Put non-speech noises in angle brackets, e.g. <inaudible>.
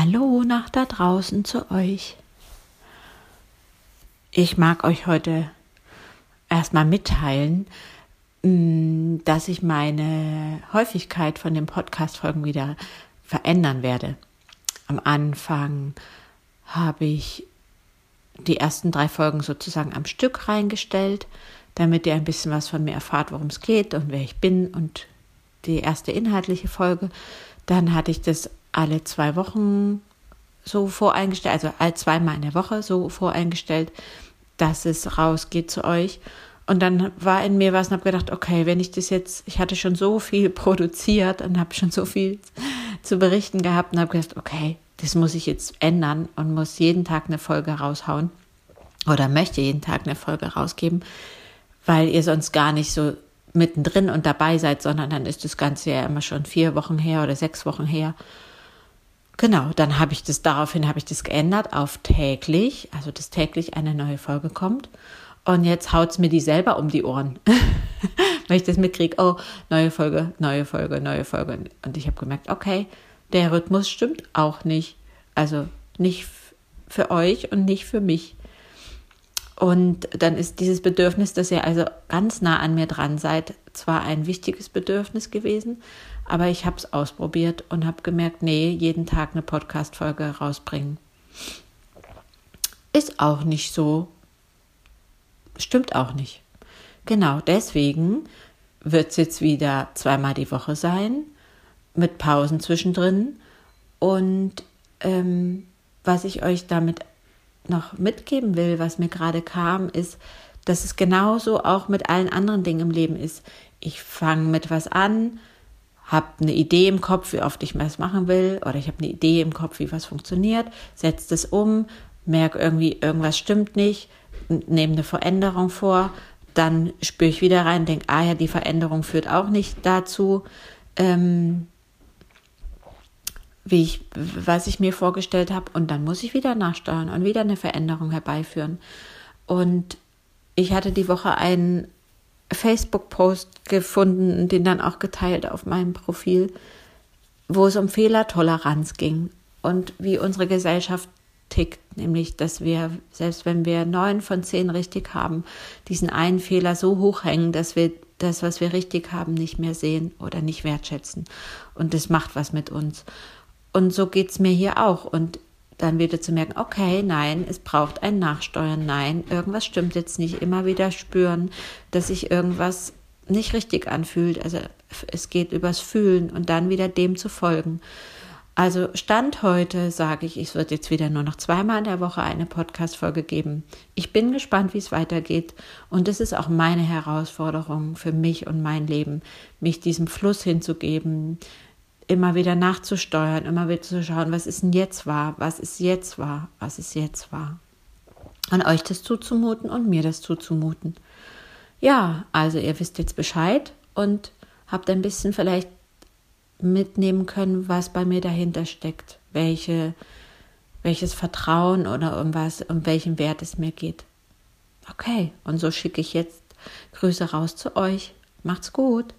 Hallo nach da draußen zu euch. Ich mag euch heute erstmal mitteilen, mm, dass ich meine Häufigkeit von den Podcast-Folgen wieder verändern werde. Am Anfang habe ich die ersten drei Folgen sozusagen am Stück reingestellt, damit ihr ein bisschen was von mir erfahrt, worum es geht und wer ich bin und die erste inhaltliche Folge. Dann hatte ich das alle zwei Wochen so voreingestellt, also all zweimal in der Woche so voreingestellt, dass es rausgeht zu euch. Und dann war in mir was und habe gedacht, okay, wenn ich das jetzt, ich hatte schon so viel <laughs> produziert und habe schon so viel zu berichten gehabt und habe gedacht, okay, das muss ich jetzt ändern und muss jeden Tag eine Folge raushauen oder möchte jeden Tag eine Folge rausgeben, weil ihr sonst gar nicht so mittendrin und dabei seid, sondern dann ist das Ganze ja immer schon vier Wochen her oder sechs Wochen her. Genau, dann habe ich das, daraufhin habe ich das geändert auf täglich, also dass täglich eine neue Folge kommt. Und jetzt haut es mir die selber um die Ohren, <laughs> weil ich das mitkriege, oh, neue Folge, neue Folge, neue Folge. Und ich habe gemerkt, okay, der Rhythmus stimmt auch nicht. Also nicht für euch und nicht für mich. Und dann ist dieses Bedürfnis, dass ihr also ganz nah an mir dran seid, zwar ein wichtiges Bedürfnis gewesen, aber ich habe es ausprobiert und habe gemerkt, nee, jeden Tag eine Podcast-Folge rausbringen. Ist auch nicht so. Stimmt auch nicht. Genau deswegen wird es jetzt wieder zweimal die Woche sein, mit Pausen zwischendrin. Und ähm, was ich euch damit noch mitgeben will, was mir gerade kam, ist, dass es genauso auch mit allen anderen Dingen im Leben ist. Ich fange mit was an, habe eine Idee im Kopf, wie oft ich was machen will, oder ich habe eine Idee im Kopf, wie was funktioniert, setze das um, merke irgendwie, irgendwas stimmt nicht, nehme eine Veränderung vor, dann spüre ich wieder rein, denke, ah ja, die Veränderung führt auch nicht dazu, ähm, wie ich, was ich mir vorgestellt habe. Und dann muss ich wieder nachsteuern und wieder eine Veränderung herbeiführen. Und ich hatte die Woche einen Facebook-Post gefunden, den dann auch geteilt auf meinem Profil, wo es um Fehlertoleranz ging und wie unsere Gesellschaft tickt, nämlich dass wir, selbst wenn wir neun von zehn richtig haben, diesen einen Fehler so hoch hängen, dass wir das, was wir richtig haben, nicht mehr sehen oder nicht wertschätzen. Und das macht was mit uns. Und so geht es mir hier auch. Und dann wieder zu merken, okay, nein, es braucht ein Nachsteuern, nein, irgendwas stimmt jetzt nicht. Immer wieder spüren, dass sich irgendwas nicht richtig anfühlt. Also es geht übers Fühlen und dann wieder dem zu folgen. Also Stand heute sage ich, es wird jetzt wieder nur noch zweimal in der Woche eine Podcast-Folge geben. Ich bin gespannt, wie es weitergeht. Und das ist auch meine Herausforderung für mich und mein Leben, mich diesem Fluss hinzugeben, immer wieder nachzusteuern, immer wieder zu schauen, was ist denn jetzt wahr, was ist jetzt wahr, was ist jetzt wahr. Und euch das zuzumuten und mir das zuzumuten. Ja, also ihr wisst jetzt Bescheid und habt ein bisschen vielleicht mitnehmen können, was bei mir dahinter steckt, welche, welches Vertrauen oder um was, um welchen Wert es mir geht. Okay, und so schicke ich jetzt Grüße raus zu euch. Macht's gut.